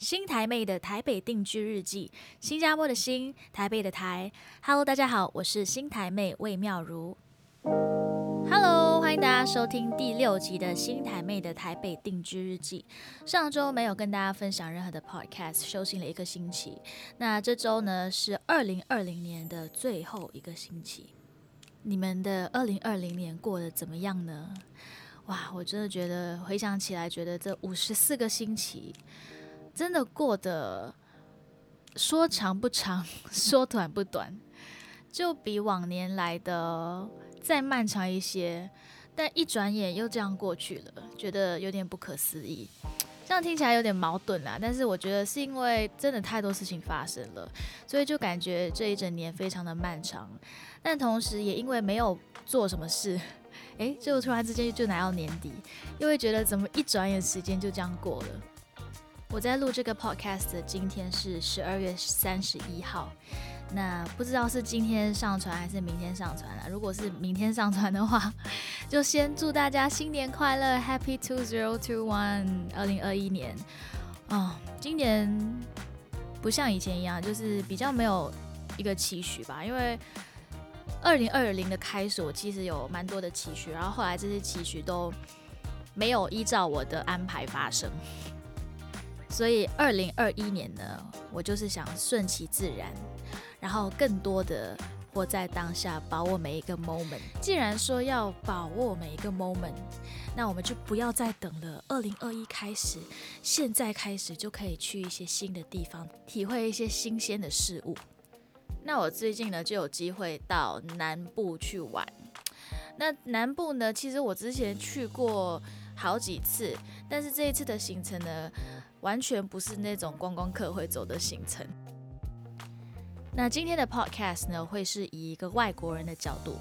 新台妹的台北定居日记，新加坡的新，台北的台。Hello，大家好，我是新台妹魏妙如。Hello，欢迎大家收听第六集的新台妹的台北定居日记。上周没有跟大家分享任何的 podcast，休息了一个星期。那这周呢是二零二零年的最后一个星期。你们的二零二零年过得怎么样呢？哇，我真的觉得回想起来，觉得这五十四个星期。真的过得说长不长，说短不短，就比往年来的再漫长一些。但一转眼又这样过去了，觉得有点不可思议。这样听起来有点矛盾啊，但是我觉得是因为真的太多事情发生了，所以就感觉这一整年非常的漫长。但同时也因为没有做什么事，诶，就突然之间就来到年底，又会觉得怎么一转眼时间就这样过了。我在录这个 podcast 的今天是十二月三十一号，那不知道是今天上传还是明天上传了。如果是明天上传的话，就先祝大家新年快乐，Happy Two Zero Two One，二零二一年。哦，今年不像以前一样，就是比较没有一个期许吧。因为二零二零的开始，我其实有蛮多的期许，然后后来这些期许都没有依照我的安排发生。所以，二零二一年呢，我就是想顺其自然，然后更多的活在当下，把握每一个 moment。既然说要把握每一个 moment，那我们就不要再等了。二零二一开始，现在开始就可以去一些新的地方，体会一些新鲜的事物。那我最近呢，就有机会到南部去玩。那南部呢，其实我之前去过好几次，但是这一次的行程呢。完全不是那种观光客会走的行程。那今天的 podcast 呢，会是以一个外国人的角度，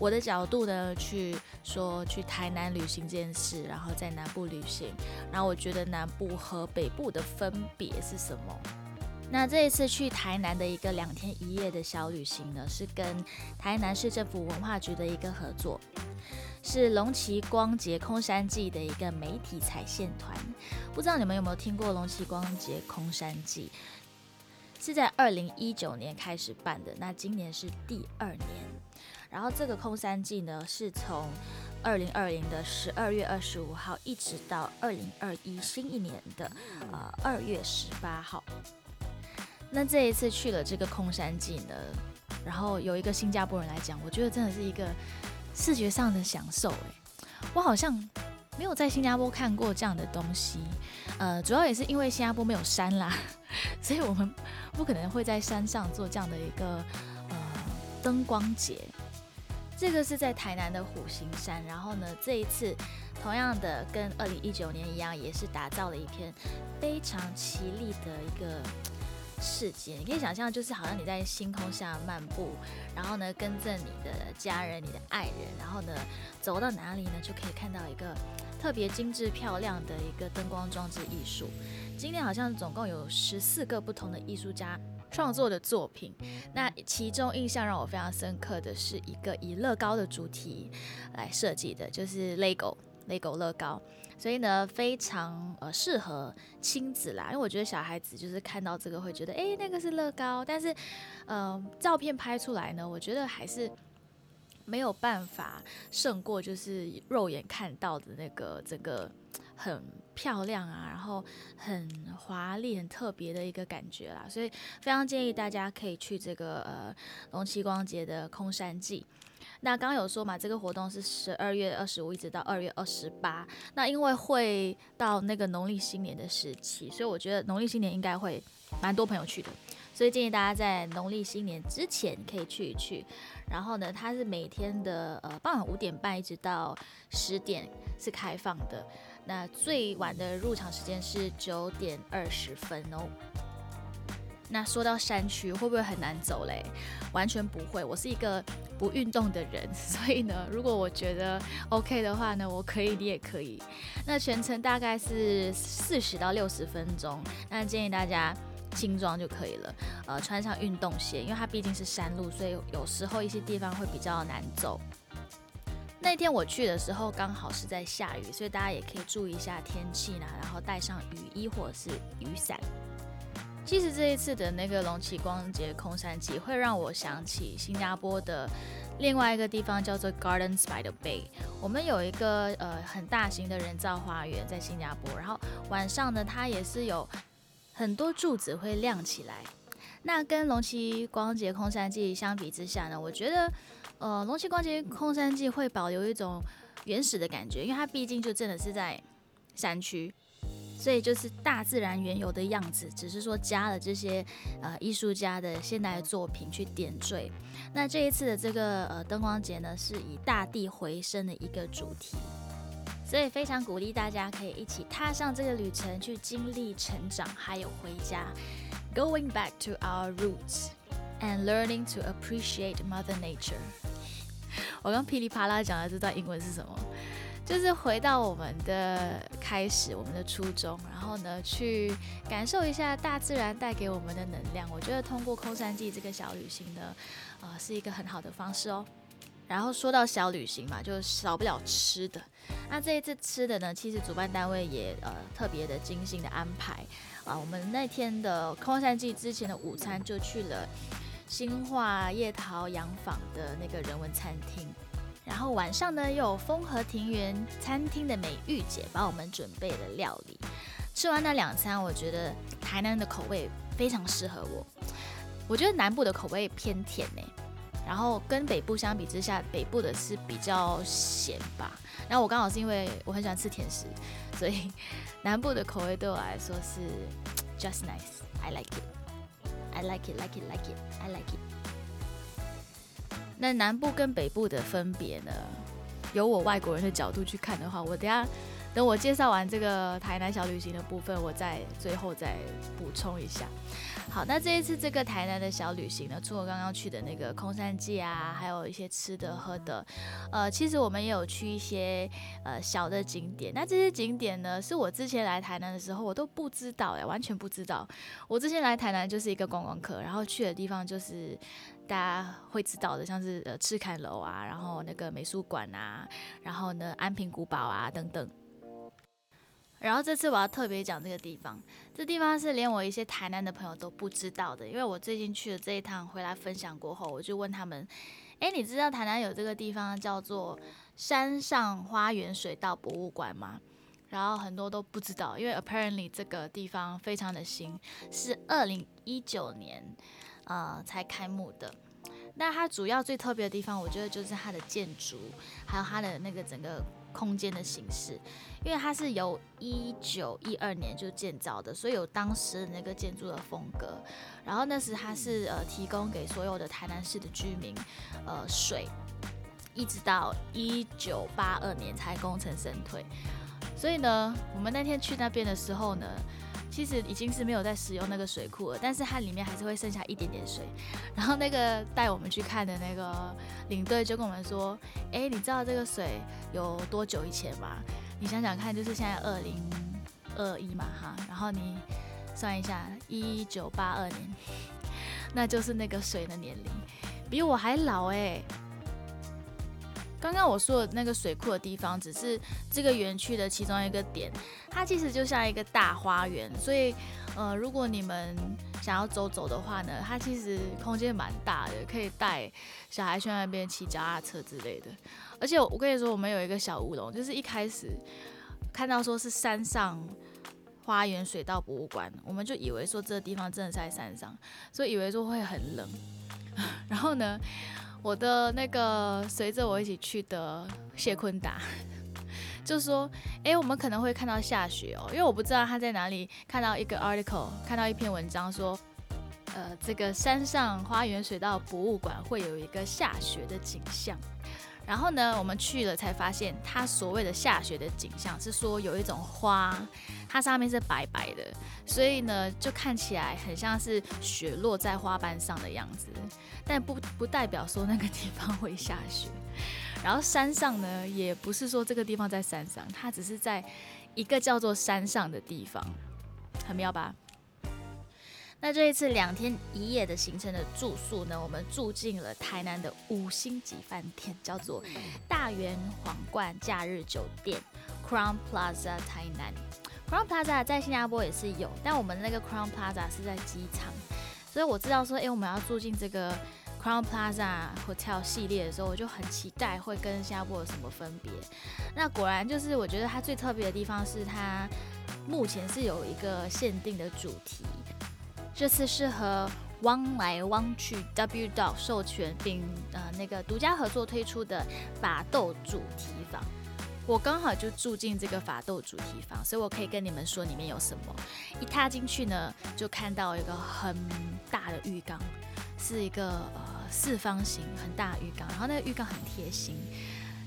我的角度呢去说去台南旅行这件事，然后在南部旅行，然后我觉得南部和北部的分别是什么？那这一次去台南的一个两天一夜的小旅行呢，是跟台南市政府文化局的一个合作。是龙旗光节空山记的一个媒体彩线团，不知道你们有没有听过龙旗光节空山记？是在二零一九年开始办的，那今年是第二年。然后这个空山记呢，是从二零二零的十二月二十五号一直到二零二一新一年的呃二月十八号。那这一次去了这个空山记呢，然后有一个新加坡人来讲，我觉得真的是一个。视觉上的享受，哎，我好像没有在新加坡看过这样的东西，呃，主要也是因为新加坡没有山啦，所以我们不可能会在山上做这样的一个呃灯光节。这个是在台南的虎形山，然后呢，这一次同样的跟二零一九年一样，也是打造了一片非常绮丽的一个。世界，你可以想象，就是好像你在星空下漫步，然后呢，跟着你的家人、你的爱人，然后呢，走到哪里呢，就可以看到一个特别精致漂亮的一个灯光装置艺术。今天好像总共有十四个不同的艺术家创作的作品，那其中印象让我非常深刻的是一个以乐高的主题来设计的，就是 LEGO LEGO 乐高。所以呢，非常呃适合亲子啦，因为我觉得小孩子就是看到这个会觉得，哎，那个是乐高，但是，呃，照片拍出来呢，我觉得还是没有办法胜过就是肉眼看到的那个整个很漂亮啊，然后很华丽、很特别的一个感觉啦。所以非常建议大家可以去这个呃龙旗光节的空山记。那刚刚有说嘛，这个活动是十二月二十五一直到二月二十八。那因为会到那个农历新年的时期，所以我觉得农历新年应该会蛮多朋友去的。所以建议大家在农历新年之前可以去一去。然后呢，它是每天的呃傍晚五点半一直到十点是开放的。那最晚的入场时间是九点二十分哦。那说到山区会不会很难走嘞？完全不会，我是一个不运动的人，所以呢，如果我觉得 OK 的话呢，我可以，你也可以。那全程大概是四十到六十分钟，那建议大家轻装就可以了，呃，穿上运动鞋，因为它毕竟是山路，所以有时候一些地方会比较难走。那天我去的时候刚好是在下雨，所以大家也可以注意一下天气呢，然后带上雨衣或者是雨伞。其实这一次的那个龙崎光节空山季会让我想起新加坡的另外一个地方，叫做 Gardens by the Bay。我们有一个呃很大型的人造花园在新加坡，然后晚上呢，它也是有很多柱子会亮起来。那跟龙崎光节空山季相比之下呢，我觉得呃龙崎光节空山季会保留一种原始的感觉，因为它毕竟就真的是在山区。所以就是大自然原有的样子，只是说加了这些呃艺术家的现代作品去点缀。那这一次的这个呃灯光节呢，是以大地回声的一个主题，所以非常鼓励大家可以一起踏上这个旅程，去经历成长，还有回家，going back to our roots and learning to appreciate Mother Nature。我刚噼里啪啦讲的这段英文是什么？就是回到我们的开始，我们的初衷，然后呢，去感受一下大自然带给我们的能量。我觉得通过空山记这个小旅行呢，呃，是一个很好的方式哦。然后说到小旅行嘛，就少不了吃的。那这一次吃的呢，其实主办单位也呃特别的精心的安排啊。我们那天的空山记之前的午餐就去了新化叶桃洋坊的那个人文餐厅。然后晚上呢，又有风和庭园餐厅的美玉姐帮我们准备了料理。吃完那两餐，我觉得台南的口味非常适合我。我觉得南部的口味偏甜呢，然后跟北部相比之下，北部的是比较咸吧。然后我刚好是因为我很喜欢吃甜食，所以南部的口味对我来说是 just nice。I like it. I like it. Like it i Like it. 那南部跟北部的分别呢？由我外国人的角度去看的话，我等下等我介绍完这个台南小旅行的部分，我再最后再补充一下。好，那这一次这个台南的小旅行呢，除了刚刚去的那个空山记啊，还有一些吃的喝的，呃，其实我们也有去一些呃小的景点。那这些景点呢，是我之前来台南的时候我都不知道哎，完全不知道。我之前来台南就是一个观光客，然后去的地方就是大家会知道的，像是呃赤坎楼啊，然后那个美术馆啊，然后呢安平古堡啊等等。然后这次我要特别讲这个地方，这地方是连我一些台南的朋友都不知道的，因为我最近去了这一趟回来分享过后，我就问他们，哎，你知道台南有这个地方叫做山上花园水稻博物馆吗？然后很多都不知道，因为 apparently 这个地方非常的新，是二零一九年呃才开幕的。那它主要最特别的地方，我觉得就是它的建筑，还有它的那个整个。空间的形式，因为它是由一九一二年就建造的，所以有当时的那个建筑的风格。然后那时它是呃提供给所有的台南市的居民呃水，一直到一九八二年才功成身退。所以呢，我们那天去那边的时候呢。其实已经是没有在使用那个水库了，但是它里面还是会剩下一点点水。然后那个带我们去看的那个领队就跟我们说：“哎，你知道这个水有多久以前吗？你想想看，就是现在二零二一嘛，哈，然后你算一下，一九八二年，那就是那个水的年龄，比我还老哎。”刚刚我说的那个水库的地方，只是这个园区的其中一个点，它其实就像一个大花园，所以，呃，如果你们想要走走的话呢，它其实空间蛮大的，可以带小孩去那边骑脚踏车之类的。而且我跟你说，我们有一个小乌龙，就是一开始看到说是山上花园水稻博物馆，我们就以为说这个地方真的在山上，所以以为说会很冷，然后呢？我的那个随着我一起去的谢坤达 就说：“哎，我们可能会看到下雪哦，因为我不知道他在哪里看到一个 article，看到一篇文章说，呃，这个山上花园水稻博物馆会有一个下雪的景象。然后呢，我们去了才发现，他所谓的下雪的景象是说有一种花，它上面是白白的，所以呢，就看起来很像是雪落在花瓣上的样子。”但不不代表说那个地方会下雪，然后山上呢，也不是说这个地方在山上，它只是在一个叫做山上的地方，很妙吧？那这一次两天一夜的行程的住宿呢，我们住进了台南的五星级饭店，叫做大圆皇冠假日酒店 （Crown Plaza 台南）。Crown Plaza 在新加坡也是有，但我们那个 Crown Plaza 是在机场，所以我知道说，哎，我们要住进这个 Crown Plaza Hotel 系列的时候，我就很期待会跟新加坡有什么分别。那果然就是，我觉得它最特别的地方是它目前是有一个限定的主题。这次是和汪来汪去 W Dog 授权并呃那个独家合作推出的法斗主题房，我刚好就住进这个法斗主题房，所以我可以跟你们说里面有什么。一踏进去呢，就看到一个很大的浴缸，是一个呃四方形很大的浴缸，然后那个浴缸很贴心。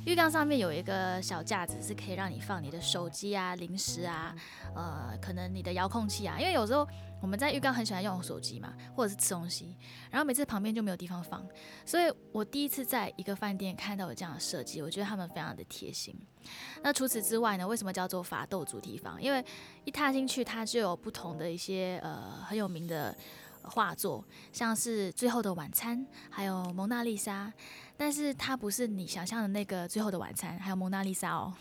浴缸上面有一个小架子，是可以让你放你的手机啊、零食啊，呃，可能你的遥控器啊。因为有时候我们在浴缸很喜欢用手机嘛，或者是吃东西，然后每次旁边就没有地方放，所以我第一次在一个饭店看到有这样的设计，我觉得他们非常的贴心。那除此之外呢，为什么叫做法斗主题房？因为一踏进去，它就有不同的一些呃很有名的。画作像是《最后的晚餐》，还有《蒙娜丽莎》，但是它不是你想象的那个《最后的晚餐》，还有《蒙娜丽莎》哦，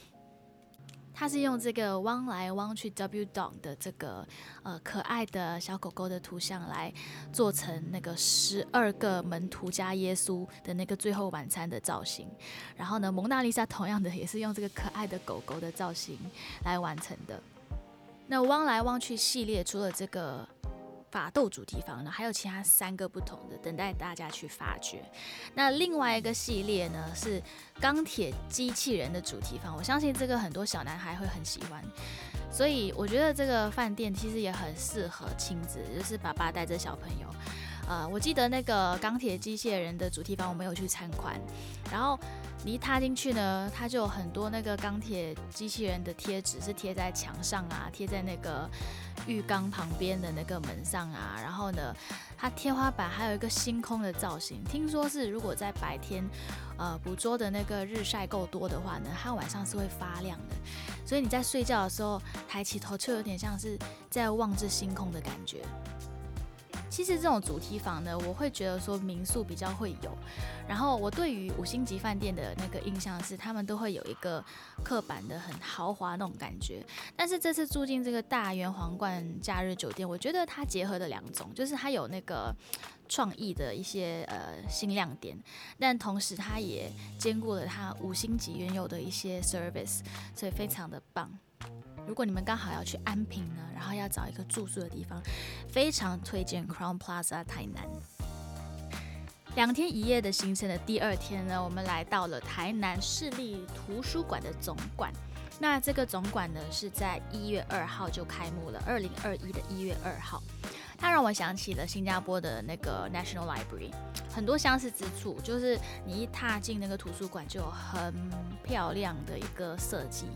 它是用这个汪来汪去 W Dog 的这个呃可爱的小狗狗的图像来做成那个十二个门徒加耶稣的那个《最后晚餐》的造型，然后呢，《蒙娜丽莎》同样的也是用这个可爱的狗狗的造型来完成的。那汪来汪去系列除了这个。法斗主题房呢，还有其他三个不同的，等待大家去发掘。那另外一个系列呢，是钢铁机器人的主题房，我相信这个很多小男孩会很喜欢。所以我觉得这个饭店其实也很适合亲子，就是爸爸带着小朋友。呃，我记得那个钢铁机械人的主题房，我没有去参观，然后你一踏进去呢，它就有很多那个钢铁机器人的贴纸，是贴在墙上啊，贴在那个。浴缸旁边的那个门上啊，然后呢，它天花板还有一个星空的造型。听说是如果在白天，呃，捕捉的那个日晒够多的话呢，它晚上是会发亮的。所以你在睡觉的时候抬起头，就有点像是在望着星空的感觉。其实这种主题房呢，我会觉得说民宿比较会有。然后我对于五星级饭店的那个印象是，他们都会有一个刻板的很豪华那种感觉。但是这次住进这个大圆皇冠假日酒店，我觉得它结合的两种，就是它有那个创意的一些呃新亮点，但同时它也兼顾了它五星级原有的一些 service，所以非常的棒。如果你们刚好要去安平呢，然后要找一个住宿的地方，非常推荐 Crown Plaza 台南。两天一夜的行程的第二天呢，我们来到了台南市立图书馆的总馆。那这个总馆呢，是在一月二号就开幕了，二零二一的一月二号。它让我想起了新加坡的那个 National Library，很多相似之处，就是你一踏进那个图书馆就有很漂亮的一个设计。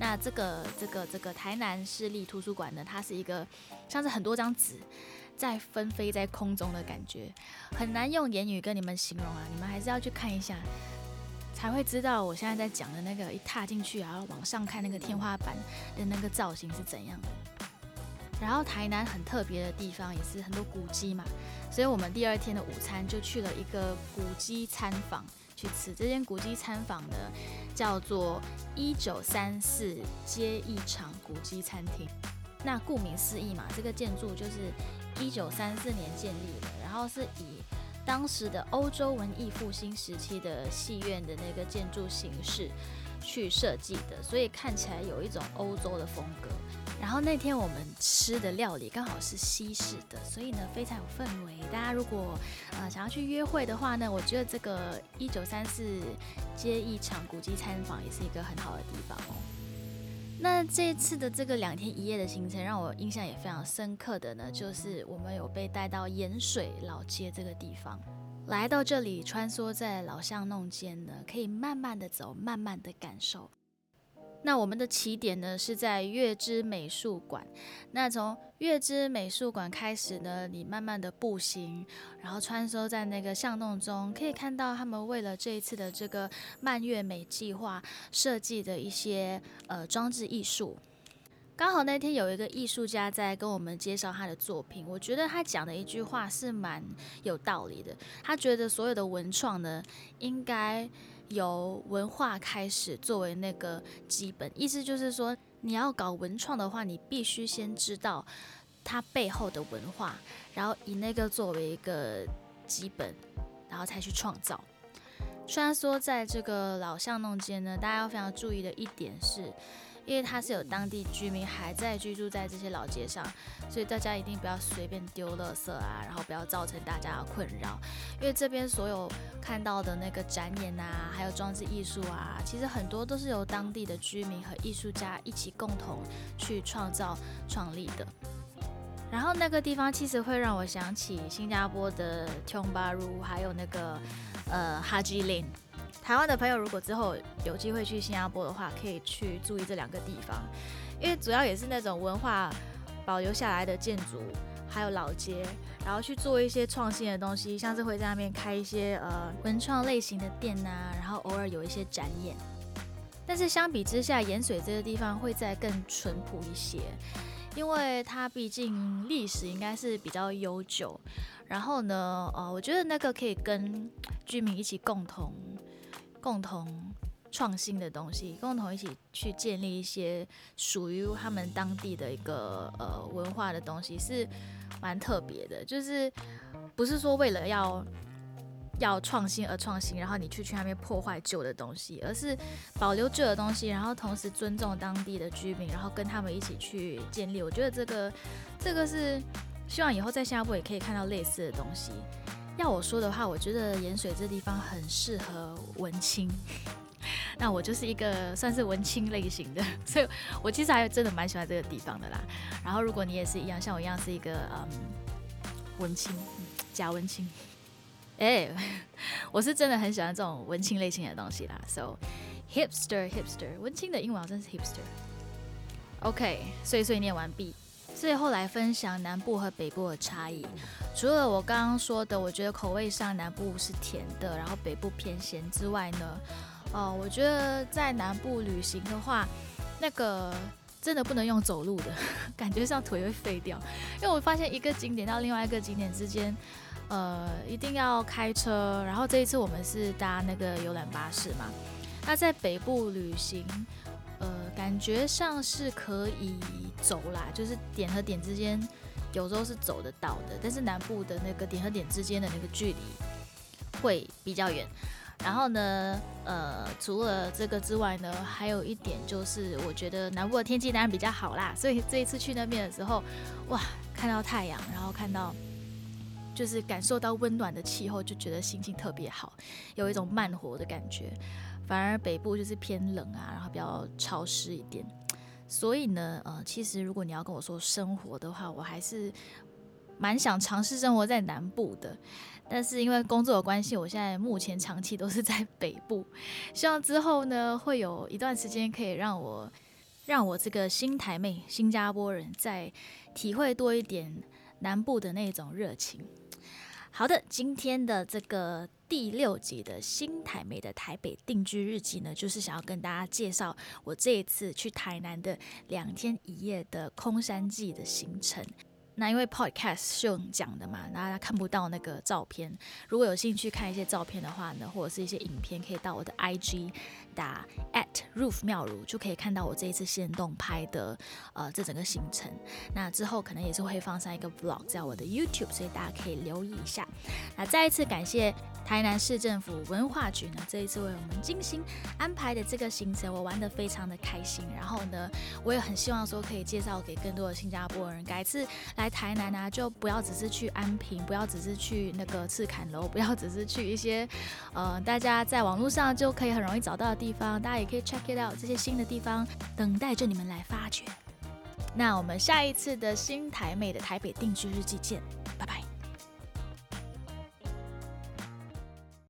那这个这个这个台南市立图书馆呢，它是一个像是很多张纸在纷飞在空中的感觉，很难用言语跟你们形容啊，你们还是要去看一下，才会知道我现在在讲的那个一踏进去啊，往上看那个天花板的那个造型是怎样的。然后台南很特别的地方也是很多古迹嘛，所以我们第二天的午餐就去了一个古迹餐坊去吃。这间古迹餐坊呢叫做一九三四街一场古迹餐厅。那顾名思义嘛，这个建筑就是一九三四年建立的，然后是以当时的欧洲文艺复兴时期的戏院的那个建筑形式去设计的，所以看起来有一种欧洲的风格。然后那天我们吃的料理刚好是西式的，所以呢非常有氛围。大家如果呃想要去约会的话呢，我觉得这个一九三四街一场古迹餐坊也是一个很好的地方哦。那这次的这个两天一夜的行程让我印象也非常深刻的呢，就是我们有被带到盐水老街这个地方，来到这里穿梭在老巷弄间呢，可以慢慢的走，慢慢的感受。那我们的起点呢是在月之美术馆。那从月之美术馆开始呢，你慢慢的步行，然后穿梭在那个巷弄中，可以看到他们为了这一次的这个蔓越美计划设计的一些呃装置艺术。刚好那天有一个艺术家在跟我们介绍他的作品，我觉得他讲的一句话是蛮有道理的。他觉得所有的文创呢，应该由文化开始作为那个基本，意思就是说，你要搞文创的话，你必须先知道它背后的文化，然后以那个作为一个基本，然后才去创造。虽然说在这个老巷弄间呢，大家要非常注意的一点是。因为它是有当地居民还在居住在这些老街上，所以大家一定不要随便丢垃圾啊，然后不要造成大家的困扰。因为这边所有看到的那个展演啊，还有装置艺术啊，其实很多都是由当地的居民和艺术家一起共同去创造创立的。然后那个地方其实会让我想起新加坡的 Tiong Bahru，还有那个呃 Haji Lane。台湾的朋友，如果之后有机会去新加坡的话，可以去注意这两个地方，因为主要也是那种文化保留下来的建筑，还有老街，然后去做一些创新的东西，像是会在那边开一些呃文创类型的店呐，然后偶尔有一些展演。但是相比之下，盐水这个地方会再更淳朴一些，因为它毕竟历史应该是比较悠久。然后呢，呃，我觉得那个可以跟居民一起共同。共同创新的东西，共同一起去建立一些属于他们当地的一个呃文化的东西，是蛮特别的。就是不是说为了要要创新而创新，然后你去去那边破坏旧的东西，而是保留旧的东西，然后同时尊重当地的居民，然后跟他们一起去建立。我觉得这个这个是希望以后在新加坡也可以看到类似的东西。要我说的话，我觉得盐水这地方很适合文青。那我就是一个算是文青类型的，所以我其实还真的蛮喜欢这个地方的啦。然后如果你也是一样，像我一样是一个嗯文青假文青，哎，我是真的很喜欢这种文青类型的东西啦。So hipster hipster 文青的英文真是 hipster。OK，碎碎念完毕。最后来分享南部和北部的差异。除了我刚刚说的，我觉得口味上南部是甜的，然后北部偏咸之外呢，哦，我觉得在南部旅行的话，那个真的不能用走路的，感觉上腿会废掉。因为我发现一个景点到另外一个景点之间，呃，一定要开车。然后这一次我们是搭那个游览巴士嘛，那在北部旅行。呃，感觉上是可以走啦，就是点和点之间有时候是走得到的，但是南部的那个点和点之间的那个距离会比较远。然后呢，呃，除了这个之外呢，还有一点就是，我觉得南部的天气当然比较好啦，所以这一次去那边的时候，哇，看到太阳，然后看到就是感受到温暖的气候，就觉得心情特别好，有一种慢活的感觉。反而北部就是偏冷啊，然后比较潮湿一点，所以呢，呃，其实如果你要跟我说生活的话，我还是蛮想尝试生活在南部的。但是因为工作的关系，我现在目前长期都是在北部。希望之后呢，会有一段时间可以让我让我这个新台妹、新加坡人再体会多一点南部的那种热情。好的，今天的这个第六集的新台美的台北定居日记呢，就是想要跟大家介绍我这一次去台南的两天一夜的空山记的行程。那因为 podcast 是用讲的嘛，大家看不到那个照片。如果有兴趣看一些照片的话呢，或者是一些影片，可以到我的 IG 打 at roof 妙如，就可以看到我这一次现动拍的呃这整个行程。那之后可能也是会放上一个 vlog 在我的 YouTube，所以大家可以留意一下。那再一次感谢台南市政府文化局呢，这一次为我们精心安排的这个行程，我玩的非常的开心。然后呢，我也很希望说可以介绍给更多的新加坡人，改次来。台南啊，就不要只是去安平，不要只是去那个赤坎楼，不要只是去一些呃大家在网络上就可以很容易找到的地方，大家也可以 check it out 这些新的地方，等待着你们来发掘。那我们下一次的新台美的台北定居日记见。